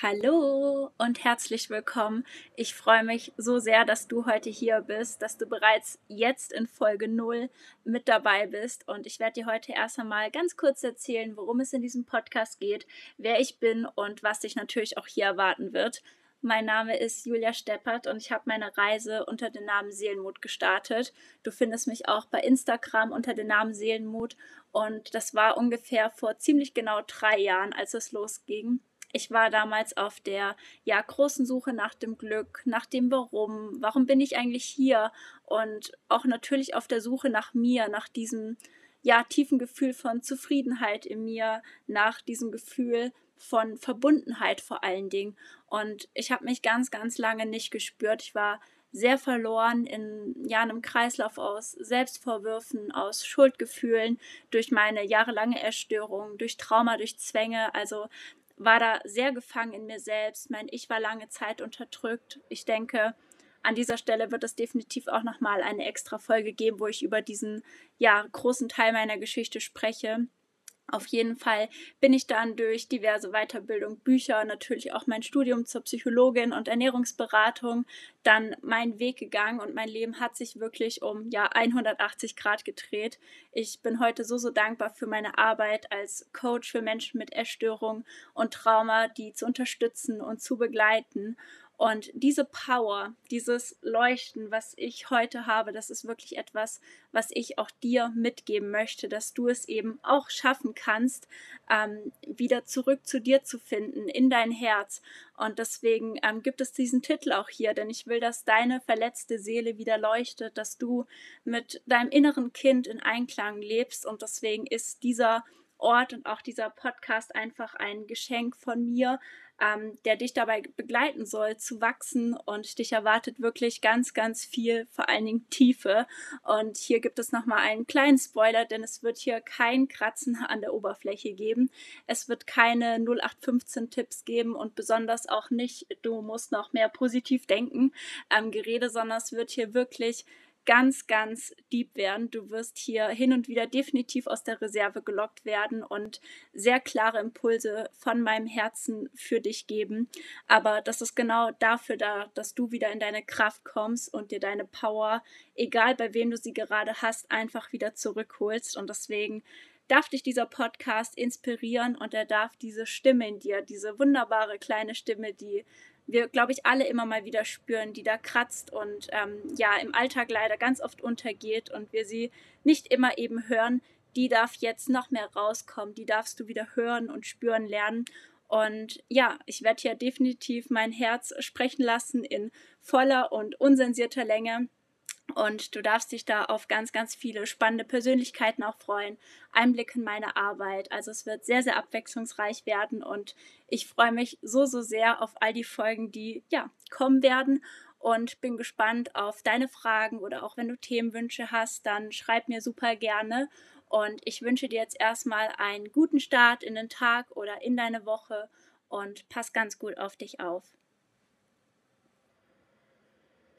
Hallo und herzlich willkommen. Ich freue mich so sehr, dass du heute hier bist, dass du bereits jetzt in Folge 0 mit dabei bist. Und ich werde dir heute erst einmal ganz kurz erzählen, worum es in diesem Podcast geht, wer ich bin und was dich natürlich auch hier erwarten wird. Mein Name ist Julia Steppert und ich habe meine Reise unter dem Namen Seelenmut gestartet. Du findest mich auch bei Instagram unter dem Namen Seelenmut und das war ungefähr vor ziemlich genau drei Jahren, als es losging ich war damals auf der ja großen Suche nach dem Glück, nach dem Warum, warum bin ich eigentlich hier und auch natürlich auf der Suche nach mir, nach diesem ja tiefen Gefühl von Zufriedenheit in mir, nach diesem Gefühl von Verbundenheit vor allen Dingen und ich habe mich ganz ganz lange nicht gespürt. Ich war sehr verloren in ja, einem Kreislauf aus Selbstvorwürfen, aus Schuldgefühlen, durch meine jahrelange Erstörung, durch Trauma, durch Zwänge. Also war da sehr gefangen in mir selbst. Mein Ich war lange Zeit unterdrückt. Ich denke, an dieser Stelle wird es definitiv auch nochmal eine extra Folge geben, wo ich über diesen ja, großen Teil meiner Geschichte spreche. Auf jeden Fall bin ich dann durch diverse Weiterbildung, Bücher, natürlich auch mein Studium zur Psychologin und Ernährungsberatung dann meinen Weg gegangen und mein Leben hat sich wirklich um ja 180 Grad gedreht. Ich bin heute so so dankbar für meine Arbeit als Coach für Menschen mit Essstörung und Trauma, die zu unterstützen und zu begleiten und diese Power, dieses Leuchten, was ich heute habe, das ist wirklich etwas, was ich auch dir mitgeben möchte, dass du es eben auch schaffen kannst, ähm, wieder zurück zu dir zu finden, in dein Herz. Und deswegen ähm, gibt es diesen Titel auch hier, denn ich will, dass deine verletzte Seele wieder leuchtet, dass du mit deinem inneren Kind in Einklang lebst. Und deswegen ist dieser Ort und auch dieser Podcast einfach ein Geschenk von mir, ähm, der dich dabei begleiten soll, zu wachsen und dich erwartet wirklich ganz, ganz viel, vor allen Dingen Tiefe. Und hier gibt es nochmal einen kleinen Spoiler, denn es wird hier kein Kratzen an der Oberfläche geben. Es wird keine 0815 Tipps geben und besonders auch nicht, du musst noch mehr positiv denken, ähm, Gerede, sondern es wird hier wirklich ganz, ganz deep werden. Du wirst hier hin und wieder definitiv aus der Reserve gelockt werden und sehr klare Impulse von meinem Herzen für dich geben. Aber das ist genau dafür da, dass du wieder in deine Kraft kommst und dir deine Power, egal bei wem du sie gerade hast, einfach wieder zurückholst. Und deswegen darf dich dieser Podcast inspirieren und er darf diese Stimme in dir, diese wunderbare kleine Stimme, die wir, glaube ich, alle immer mal wieder spüren, die da kratzt und ähm, ja im Alltag leider ganz oft untergeht und wir sie nicht immer eben hören, die darf jetzt noch mehr rauskommen, die darfst du wieder hören und spüren lernen. Und ja, ich werde hier definitiv mein Herz sprechen lassen in voller und unsensierter Länge. Und du darfst dich da auf ganz, ganz viele spannende Persönlichkeiten auch freuen. Einblick in meine Arbeit. Also es wird sehr, sehr abwechslungsreich werden und ich freue mich so, so sehr auf all die Folgen, die ja kommen werden und bin gespannt auf deine Fragen oder auch wenn du Themenwünsche hast, dann schreib mir super gerne. Und ich wünsche dir jetzt erstmal einen guten Start in den Tag oder in deine Woche und pass ganz gut auf dich auf.